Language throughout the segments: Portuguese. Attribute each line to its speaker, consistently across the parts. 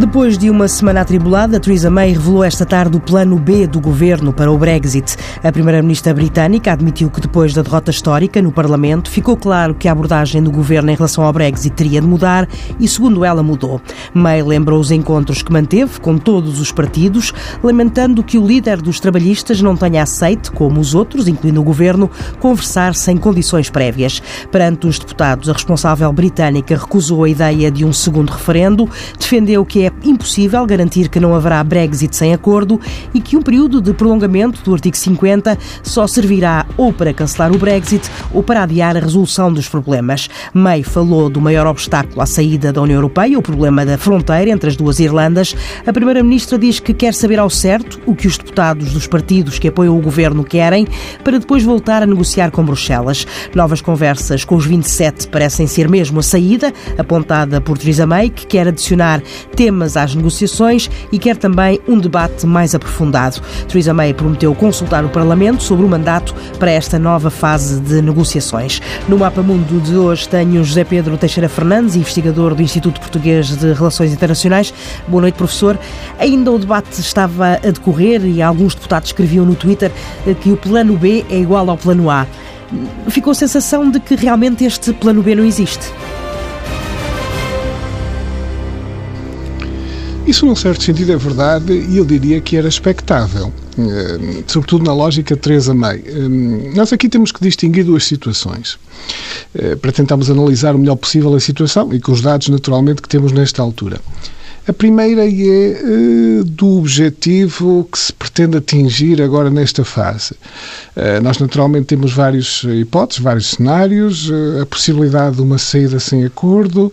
Speaker 1: Depois de uma semana atribulada, Theresa May revelou esta tarde o plano B do governo para o Brexit. A primeira-ministra britânica admitiu que depois da derrota histórica no Parlamento, ficou claro que a abordagem do governo em relação ao Brexit teria de mudar e, segundo ela, mudou. May lembrou os encontros que manteve com todos os partidos, lamentando que o líder dos trabalhistas não tenha aceito, como os outros, incluindo o governo, conversar sem condições prévias. Perante os deputados, a responsável britânica recusou a ideia de um segundo referendo, defendeu que é impossível garantir que não haverá Brexit sem acordo e que um período de prolongamento do artigo 50 só servirá ou para cancelar o Brexit ou para adiar a resolução dos problemas. May falou do maior obstáculo à saída da União Europeia, o problema da fronteira entre as duas Irlandas. A Primeira-Ministra diz que quer saber ao certo o que os deputados dos partidos que apoiam o governo querem para depois voltar a negociar com Bruxelas. Novas conversas com os 27 parecem ser mesmo a saída, apontada por Theresa May, que quer adicionar temas temas às negociações e quer também um debate mais aprofundado. Theresa May prometeu consultar o Parlamento sobre o mandato para esta nova fase de negociações. No Mapa Mundo de hoje tenho José Pedro Teixeira Fernandes, investigador do Instituto Português de Relações Internacionais. Boa noite, professor. Ainda o debate estava a decorrer e alguns deputados escreviam no Twitter que o plano B é igual ao plano A. Ficou a sensação de que realmente este plano B não existe.
Speaker 2: Isso, num certo sentido, é verdade e eu diria que era expectável, eh, sobretudo na lógica Teresa May. Eh, nós aqui temos que distinguir duas situações eh, para tentarmos analisar o melhor possível a situação e com os dados, naturalmente, que temos nesta altura. A primeira é do objetivo que se pretende atingir agora nesta fase. Uh, nós, naturalmente, temos várias hipóteses, vários cenários, uh, a possibilidade de uma saída sem acordo,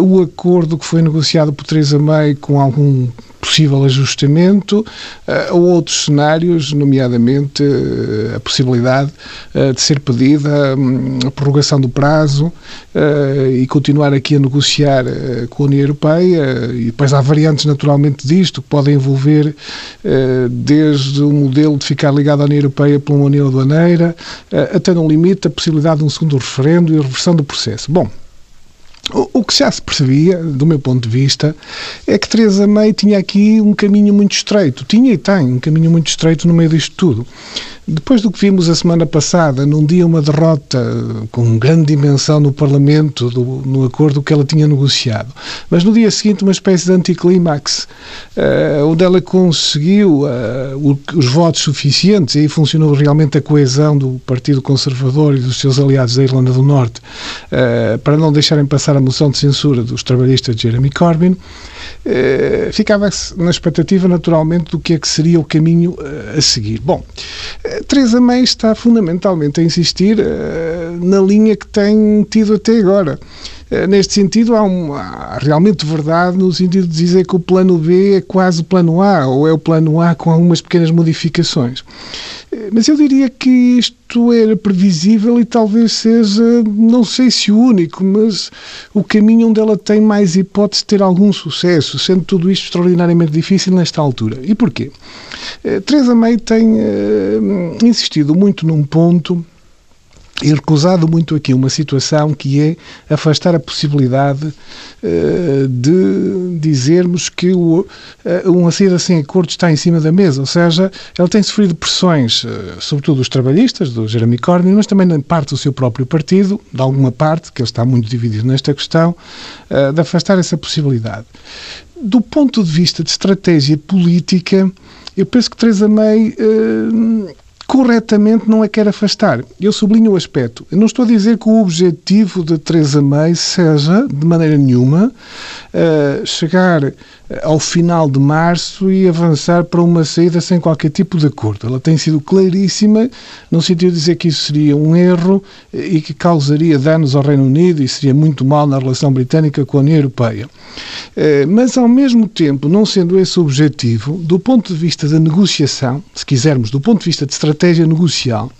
Speaker 2: o acordo que foi negociado por Theresa May com algum possível ajustamento uh, ou outros cenários, nomeadamente uh, a possibilidade uh, de ser pedida um, a prorrogação do prazo e continuar aqui a negociar com a União Europeia e depois há variantes naturalmente disto que podem envolver desde o modelo de ficar ligado à União Europeia por uma União Aduaneira até no limite a possibilidade de um segundo referendo e a reversão do processo. Bom, o, que já se percebia, do meu ponto de vista, é que Teresa May tinha aqui um caminho muito estreito. Tinha e tem um caminho muito estreito no meio disto tudo. Depois do que vimos a semana passada, num dia uma derrota com grande dimensão no Parlamento, do, no acordo que ela tinha negociado, mas no dia seguinte uma espécie de anticlímax, uh, onde ela conseguiu uh, os votos suficientes, e aí funcionou realmente a coesão do Partido Conservador e dos seus aliados da Irlanda do Norte, uh, para não deixarem passar a moção de censura dos trabalhistas de Jeremy Corbyn, eh, ficava-se na expectativa, naturalmente, do que é que seria o caminho eh, a seguir. Bom, eh, Teresa May está fundamentalmente a insistir na linha que tem tido até agora. Neste sentido, há, um, há, realmente verdade no sentido de dizer que o plano B é quase o plano A, ou é o plano A com algumas pequenas modificações. Mas eu diria que isto era previsível e talvez seja, não sei se o único, mas o caminho onde ela tem mais hipótese de ter algum sucesso, sendo tudo isto extraordinariamente difícil nesta altura. E porquê? Eh, Teresa May tem uh, insistido muito num ponto e recusado muito aqui uma situação que é afastar a possibilidade uh, de dizermos que o, uh, uma saída sem acordo está em cima da mesa. Ou seja, ele tem sofrido pressões, uh, sobretudo dos trabalhistas, do Jeremy Corbyn, mas também na parte do seu próprio partido, de alguma parte, que ele está muito dividido nesta questão, de afastar essa possibilidade. Do ponto de vista de estratégia política, eu penso que Teresa May corretamente não é quer afastar. Eu sublinho o aspecto. Eu não estou a dizer que o objetivo de Teresa May seja, de maneira nenhuma, uh, chegar ao final de março e avançar para uma saída sem qualquer tipo de acordo. Ela tem sido claríssima no sentido de dizer que isso seria um erro e que causaria danos ao Reino Unido e seria muito mal na relação britânica com a União Europeia. Eh, mas, ao mesmo tempo, não sendo esse o objetivo, do ponto de vista da negociação, se quisermos, do ponto de vista de estratégia negocial,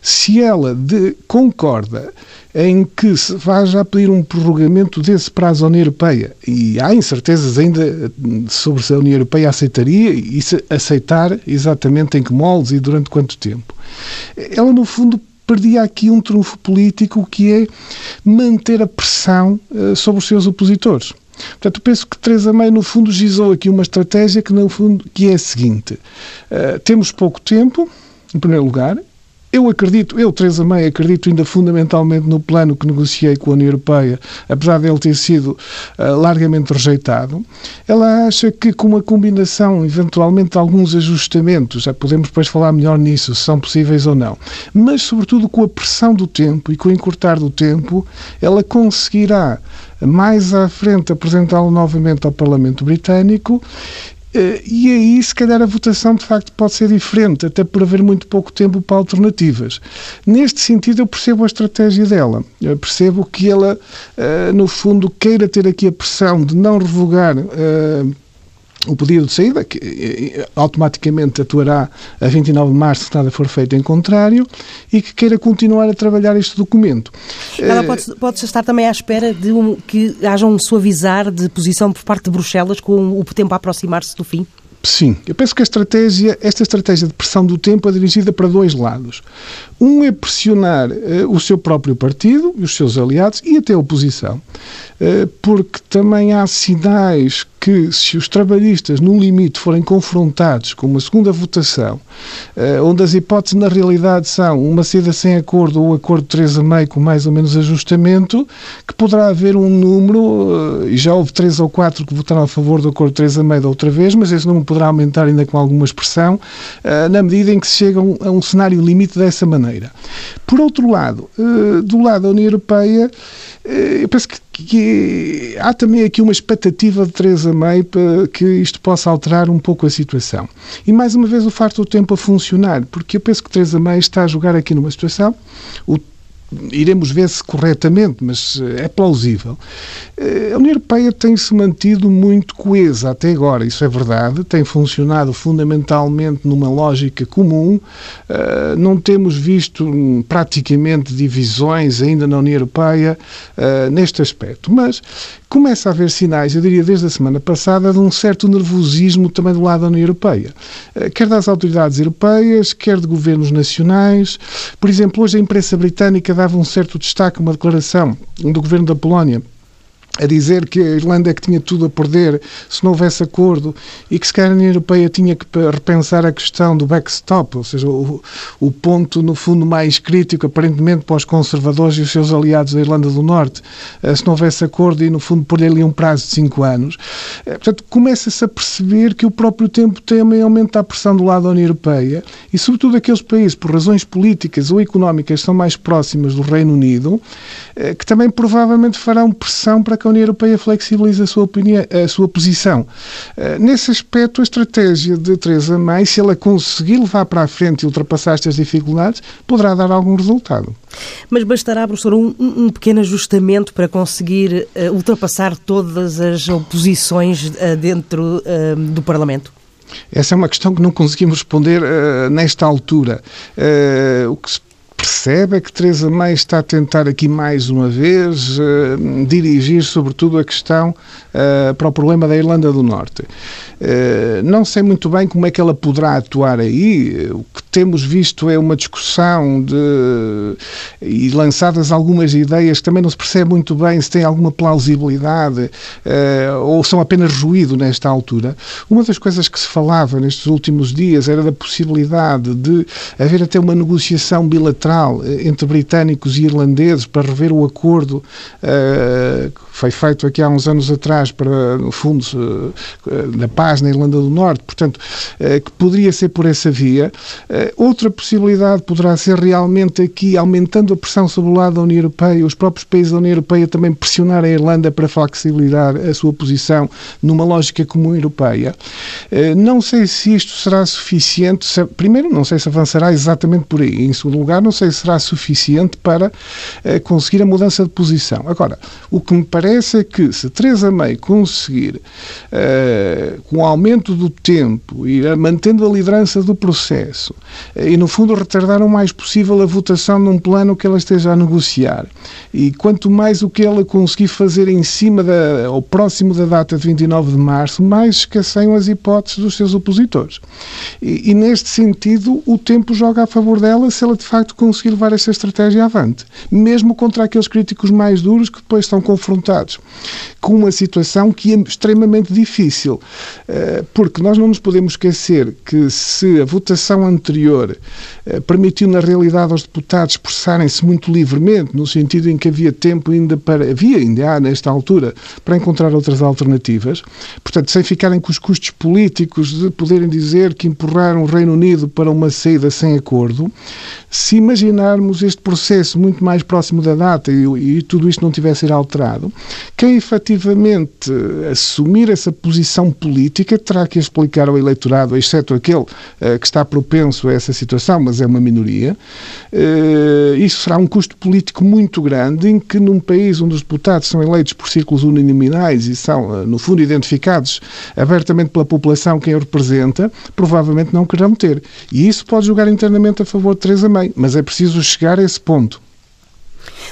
Speaker 2: se ela de, concorda em que se vá já pedir um prorrogamento desse prazo à União Europeia, e há incertezas ainda sobre se a União Europeia aceitaria e se aceitar exatamente em que moldes e durante quanto tempo. Ela, no fundo, perdia aqui um trunfo político que é manter a pressão uh, sobre os seus opositores. Portanto, eu penso que Teresa May, no fundo, gizou aqui uma estratégia que, no fundo, que é a seguinte. Uh, temos pouco tempo, em primeiro lugar, eu acredito, eu, Teresa May, acredito ainda fundamentalmente no plano que negociei com a União Europeia, apesar de ele ter sido uh, largamente rejeitado. Ela acha que com uma combinação, eventualmente, alguns ajustamentos, já podemos depois falar melhor nisso, se são possíveis ou não, mas sobretudo com a pressão do tempo e com o encurtar do tempo, ela conseguirá mais à frente apresentá-lo novamente ao Parlamento Britânico e aí, se calhar, a votação de facto pode ser diferente, até por haver muito pouco tempo para alternativas. Neste sentido, eu percebo a estratégia dela. Eu percebo que ela, eh, no fundo, queira ter aqui a pressão de não revogar eh, o pedido de saída, que eh, eh, automaticamente atuará a 29 de março, se nada for feito em contrário, e que queira continuar a trabalhar este documento.
Speaker 1: Ela pode, pode estar também à espera de um, que haja um suavizar de posição por parte de Bruxelas com o tempo a aproximar-se do fim?
Speaker 2: Sim, eu penso que a estratégia, esta estratégia de pressão do tempo é dirigida para dois lados. Um é pressionar uh, o seu próprio partido, os seus aliados e até a oposição, uh, porque também há sinais que, se os trabalhistas, no limite, forem confrontados com uma segunda votação, uh, onde as hipóteses, na realidade, são uma saída sem acordo ou acordo de 3 a meio com mais ou menos ajustamento, que poderá haver um número, e já houve três ou quatro que votaram a favor do acordo de 3 a meio da outra vez, mas esse número poderá aumentar ainda com alguma expressão, uh, na medida em que se chega a um, cenário limite dessa maneira. Por outro lado, do lado da União Europeia, eu penso que, que, há também aqui uma expectativa de Teresa May para que isto possa alterar um pouco a situação. E mais uma vez o facto do tempo a funcionar, porque eu penso que Teresa May está a jogar aqui numa situação, o iremos ver se corretamente, mas eh, é plausível. Eh, a União Europeia tem-se mantido muito coesa até agora, isso é verdade, tem funcionado fundamentalmente numa lógica comum, eh, não temos visto hum, praticamente divisões ainda na União Europeia neste aspecto, mas começa a haver sinais, eu diria desde a semana passada, de um certo nervosismo também do lado da União Europeia. Eh, quer das autoridades europeias, quer de governos nacionais. Por exemplo, hoje a imprensa britânica dava um certo destaque uma declaração do governo da Polónia a dizer que a Irlanda é que tinha tudo a perder se não houvesse acordo e que se calhar a União Europeia tinha que repensar a questão do backstop, ou seja, o, o ponto no fundo mais crítico aparentemente para os conservadores e os seus aliados da Irlanda do Norte, eh, se não houvesse acordo e no fundo pôr ali um prazo de cinco anos. Eh, portanto, começa-se a perceber que o próprio tempo também aumenta a pressão do lado da União Europeia e sobretudo aqueles países, por razões políticas ou económicas, são mais próximos do Reino Unido, eh, que também provavelmente farão pressão para que a União Europeia flexibilize a sua, opinião, a sua posição. Eh, nesse aspecto, a estratégia de Teresa May, se ela conseguir levar para a frente e ultrapassar estas dificuldades, poderá dar algum resultado.
Speaker 1: Mas bastará, professor, um, um pequeno ajustamento para conseguir uh, ultrapassar todas as oposições uh, dentro uh, do Parlamento?
Speaker 2: Essa é uma questão que não conseguimos responder nesta altura. o que se percebe é que Teresa May está a tentar aqui mais uma vez uh, dirigir sobretudo a questão uh, para o problema da Irlanda do Norte. Uh, não sei muito bem como é que ela poderá atuar aí. O que temos visto é uma discussão de, e lançadas algumas ideias que também não se percebe muito bem se tem alguma plausibilidade ou são apenas ruído nesta altura. Uma das coisas que se falava nestes últimos dias era da possibilidade de haver até uma negociação bilateral eh, entre britânicos e irlandeses para rever o acordo uh, que foi feito aqui há uns anos atrás para, no fundo, uh, da paz na Irlanda do Norte, portanto, que poderia ser por essa via. outra possibilidade poderá ser realmente aqui, aumentando a pressão sobre o lado da União Europeia, os próprios países da União Europeia também pressionar a Irlanda para flexibilizar a sua posição numa lógica comum europeia. não sei se isto será suficiente. Primeiro, não sei se avançará exatamente por aí. Em segundo lugar, não sei se será suficiente para uh, conseguir a mudança de posição. Agora, o que me parece é que se Teresa May conseguir, uh, com o aumento do tempo, ir mantendo a liderança do processo uh, e, no fundo, retardar o mais possível a votação num plano que ela esteja a negociar, e quanto mais o que ela conseguir fazer em cima da, ou próximo da data de 29 de março, mais escasseiam as hipóteses dos seus opositores. E, e neste sentido, o tempo joga a favor dela se ela de facto conseguir conseguir levar essa estratégia avante, mesmo contra aqueles críticos mais duros que depois são confrontados com uma situação que é extremamente difícil, eh, porque nós não nos podemos esquecer que se a votação anterior eh, permitiu na realidade aos deputados expressarem-se muito livremente, no sentido em que havia tempo ainda para havia ainda há nesta altura para encontrar outras alternativas, portanto sem ficarem com os custos políticos de poderem dizer que empurraram o Reino Unido para uma saída sem acordo, se imaginarmos este processo muito mais próximo da data e, e tudo isto não tivesse sido alterado, quem efetivamente assumir essa posição política terá que explicar ao eleitorado, exceto aquele uh, que está propenso a essa situação, mas é uma minoria, uh, isso será um custo político muito grande em que num país onde os deputados são eleitos por círculos uninominais e são, uh, no fundo, identificados abertamente pela população quem o representa, provavelmente não querão ter. E isso pode jogar internamente a favor de Teresa May, mas é preciso chegar a esse ponto.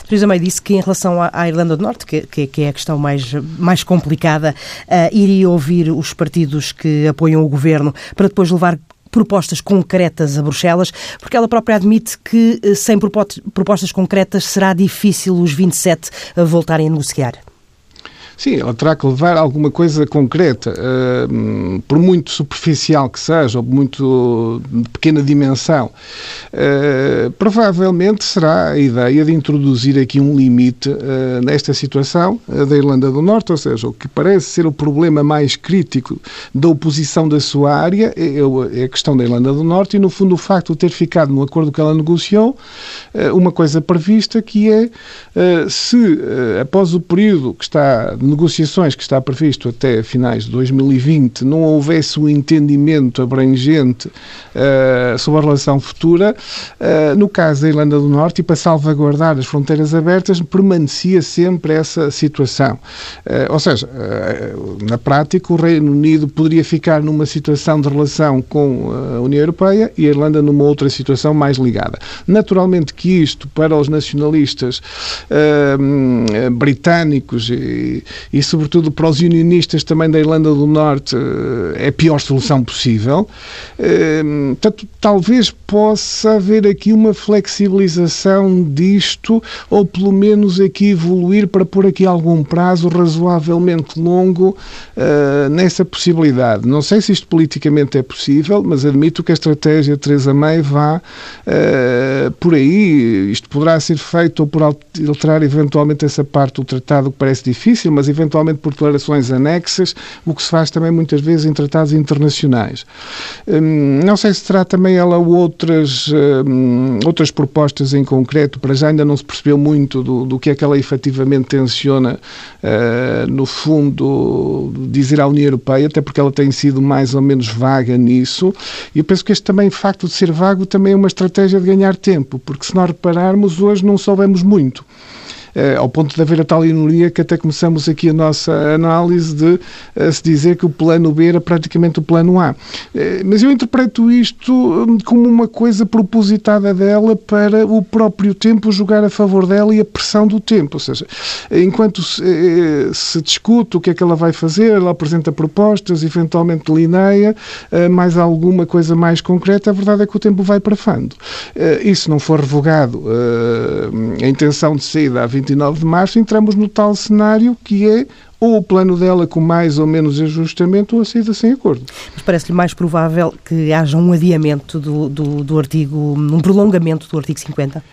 Speaker 1: Teresa May disse que em relação à, Irlanda do Norte, que, que, é a questão mais, mais complicada, uh, iria ouvir os partidos que apoiam o governo para depois levar propostas concretas a Bruxelas, porque ela própria admite que eh, sem propostas concretas será difícil os 27 voltarem a negociar.
Speaker 2: Sim, ela terá que levar alguma coisa concreta, uh, por muito superficial que seja, ou muito de pequena dimensão. Uh, provavelmente será a ideia de introduzir aqui um limite uh, nesta situação da Irlanda do Norte, ou seja, o que parece ser o problema mais crítico da oposição da sua área é, é, é a questão da Irlanda do Norte e, no fundo, o facto de ter ficado no acordo que ela negociou, uma coisa prevista que é se, após o período que está negociações que está previsto até finais de 2020 não houvesse um entendimento abrangente uh, sobre a relação futura, uh, no caso da Irlanda do Norte, e para salvaguardar as fronteiras abertas, permanecia sempre essa situação. Uh, ou seja, na prática, o Reino Unido poderia ficar numa situação de relação com a União Europeia e a Irlanda numa outra situação mais ligada. Naturalmente que isto, para os nacionalistas britânicos e, e, sobretudo, para os unionistas também da Irlanda do Norte, eh, é a pior solução possível. Eh, portanto, talvez possa haver aqui uma flexibilização disto, ou pelo menos aqui evoluir para pôr aqui algum prazo razoavelmente longo uh, nessa possibilidade. Não sei se isto politicamente é possível, mas admito que a estratégia de Teresa May vá por aí. Isto poderá ser feito ou por alterar eventualmente essa parte do tratado que parece difícil, mas eventualmente por declarações anexas, o que se faz também muitas vezes em tratados internacionais. Hum, não sei se terá também ela outras, hum, outras propostas em concreto, para já ainda não se percebeu muito do, do que é que ela efetivamente tenciona, uh, no fundo, dizer à União Europeia, até porque ela tem sido mais ou menos vaga nisso, e eu penso que este também, facto de ser vago, também é uma estratégia de ganhar tempo, porque se nós repararmos, hoje não soubemos muito. Eh, ao ponto de haver a tal ironia que até começamos aqui a nossa análise de eh, se dizer que o plano B era praticamente o plano A. Eh, mas eu interpreto isto hum, como uma coisa propositada dela para o próprio tempo jogar a favor dela e a pressão do tempo. Ou seja, enquanto se, discute o que é que ela vai fazer, ela apresenta propostas, eventualmente delineia mais alguma coisa mais concreta, a verdade é que o tempo vai parafando. Isso não for revogado, a intenção de saída 29 de março, entramos no tal cenário que é ou o plano dela com mais ou menos ajustamento ou a saída sem acordo.
Speaker 1: Mas parece-lhe mais provável que haja um adiamento do, do, do artigo, um prolongamento do artigo 50?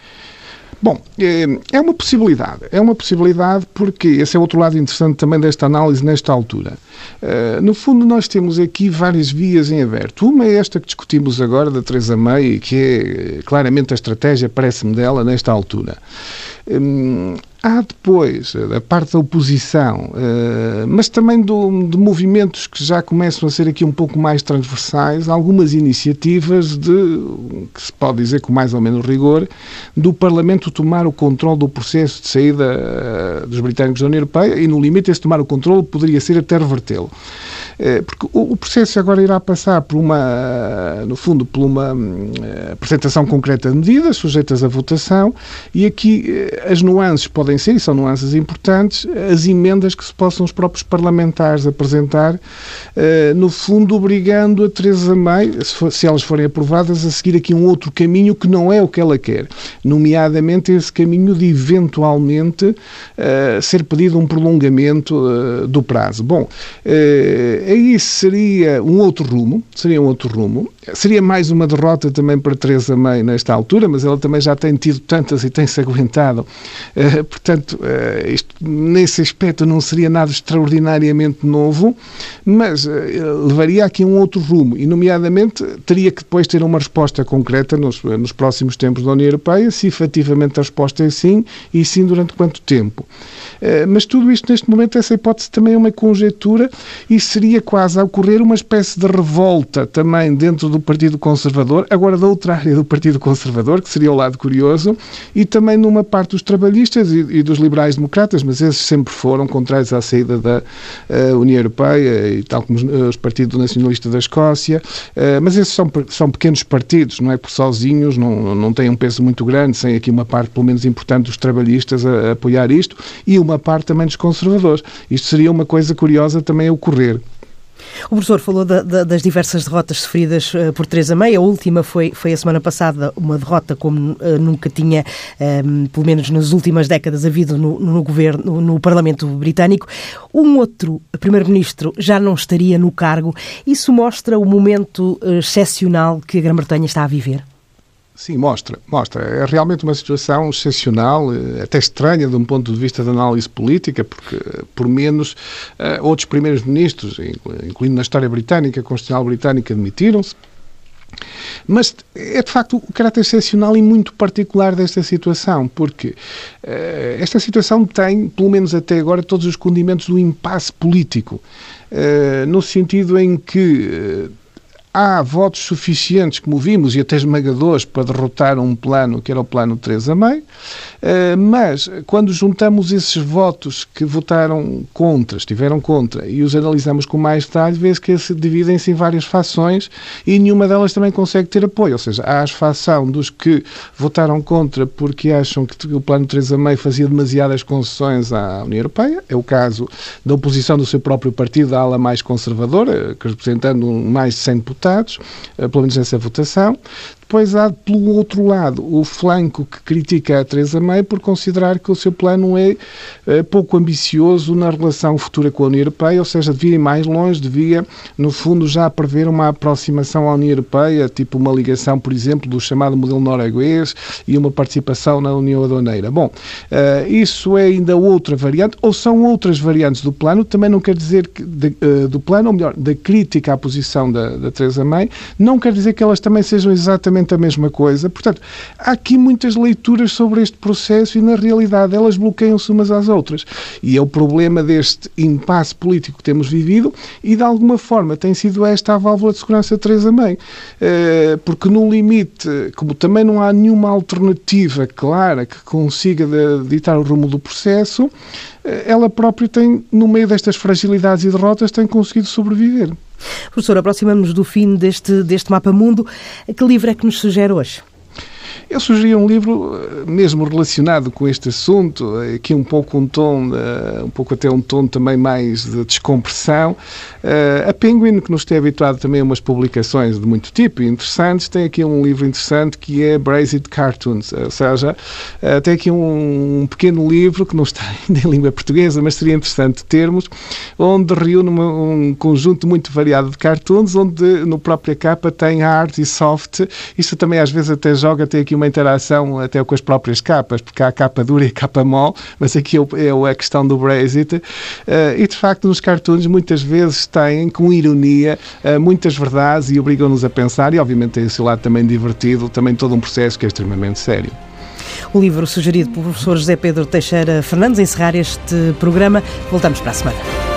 Speaker 2: Bom, eh, é uma possibilidade. É uma possibilidade porque esse é outro lado interessante também desta análise nesta altura. Eh, no fundo, nós temos aqui várias vias em aberto. Uma é esta que discutimos agora, da Teresa May, que é eh, claramente a estratégia, parece-me, dela nesta altura. Hum, há depois, da parte da oposição, eh, mas também do, de movimentos que já começam a ser aqui um pouco mais transversais, algumas iniciativas de, que se pode dizer com mais ou menos rigor, do Parlamento tomar o controle do processo de saída eh, dos britânicos da União Europeia e, no limite, esse tomar o controle poderia ser até revertê-lo. Porque o processo agora irá passar por uma, no fundo, por uma hum, apresentação concreta de medidas sujeitas à votação e aqui as nuances podem ser, e são nuances importantes, as emendas que se possam os próprios parlamentares apresentar, no fundo obrigando a Teresa May, se elas forem aprovadas, a seguir aqui um outro caminho que não é o que ela quer, nomeadamente esse caminho de eventualmente ser pedido um prolongamento do prazo. Bom, aí seria um outro rumo, seria um outro rumo. Seria mais uma derrota também para Teresa May nesta altura, mas ela também já tem tido tantas e tem-se aguentado. portanto, isto nesse aspecto não seria nada extraordinariamente novo, mas levaria aqui um outro rumo e, nomeadamente, teria que depois ter uma resposta concreta nos, nos próximos tempos da União Europeia, se efetivamente a resposta é sim e sim durante quanto tempo. Eh, mas tudo isto, neste momento, essa hipótese também é uma conjectura e seria quase a ocorrer uma espécie de revolta também dentro do Partido Conservador, agora da outra área do Partido Conservador, que seria o lado curioso, e também numa parte dos trabalhistas e, e dos liberais-democratas, mas esses sempre foram contrários à saída da uh, União Europeia, e tal como os, os Partido Nacionalista da Escócia, uh, mas esses são, são pequenos partidos, não é? Por sozinhos, não, não têm um peso muito grande, sem aqui uma parte, pelo menos importante, dos trabalhistas a, a apoiar isto, e uma parte também dos conservadores. Isto seria uma coisa curiosa também ocorrer.
Speaker 1: O professor falou da, da, das diversas derrotas sofridas uh, por Teresa May. A última foi, foi a semana passada, uma derrota como uh, nunca tinha, um, ehm, pelo menos nas últimas décadas, havido no, no governo, no Parlamento Britânico. Um outro primeiro-ministro já não estaria no cargo. Isso mostra o momento uh, excepcional que a Grã-Bretanha está a viver?
Speaker 2: Sim, mostra, mostra. É realmente uma situação excepcional, eh, até estranha de um ponto de vista de análise política, porque, por menos, uh, outros primeiros ministros, incluindo na história britânica, Constitucional Britânica, demitiram-se. Mas é de facto o caráter excepcional e muito particular desta situação, porque uh, esta situação tem, pelo menos até agora, todos os condimentos do impasse político, uh, no sentido em que há votos suficientes, como vimos, e até esmagadores, para derrotar um plano que era o plano Teresa May, eh, mas quando juntamos esses votos que votaram contra, estiveram contra, e os analisamos com mais detalhe, vê-se que se dividem-se em várias fações e nenhuma delas também consegue ter apoio. Ou seja, há a fação dos que votaram contra porque acham que o plano Teresa May fazia demasiadas concessões à União Europeia. É o caso da oposição do seu próprio partido, da ala mais conservadora, representando mais de 100 deputados deputados, eh, pelo menos nessa votação. Depois há, pelo outro lado, o flanco que critica a Teresa May por considerar que o seu plano é, é pouco ambicioso na relação futura com a União Europeia, ou seja, devia ir mais longe, devia, no fundo, já prever uma aproximação à União Europeia, tipo uma ligação, por exemplo, do chamado modelo norueguês e uma participação na União Aduaneira. Bom, uh, isso é ainda outra variante, ou são outras variantes do plano, também não quer dizer que de, uh, do plano, ou melhor, da crítica à posição da, da Teresa May, não quer dizer que elas também sejam exatamente exatamente a mesma coisa. Portanto, há aqui muitas leituras sobre este processo e, na realidade, elas bloqueiam-se umas às outras. E é o problema deste impasse político que temos vivido e, de alguma forma, tem sido esta a válvula de segurança Teresa May. Eh, porque, no limite, como também não há nenhuma alternativa clara que consiga ditar o rumo do processo, eh, ela própria tem, no meio destas fragilidades e derrotas, tem conseguido sobreviver.
Speaker 1: Professor, aproximamos do fim deste, deste mapa mundo. Que livro é que nos sugere hoje?
Speaker 2: Eu sugeri um livro eh, mesmo relacionado com este assunto, eh, aqui um pouco um tom, eh, um pouco até um tom também mais de descompressão. A Penguin, que nos tem habituado também a umas publicações de muito tipo e interessantes, tem aqui um livro interessante que é Brazed Cartoons, ou seja, tem aqui um pequeno livro que não está ainda em língua portuguesa, mas seria interessante termos, onde reúne um conjunto muito variado de cartoons, onde no própria capa tem arte e soft. Isto também às vezes até joga, tem aqui uma interação até com as próprias capas, porque há a capa dura e a capa mole, mas aqui é, é a questão do Brexit. Uh, e de facto, nos cartoons muitas vezes têm, com ironia, uh, muitas verdades e obrigam-nos a pensar, e obviamente tem esse lado também divertido, também todo um processo que é extremamente sério.
Speaker 1: O livro sugerido pelo professor José Pedro Teixeira Fernandes, encerrar este programa. Voltamos para a semana.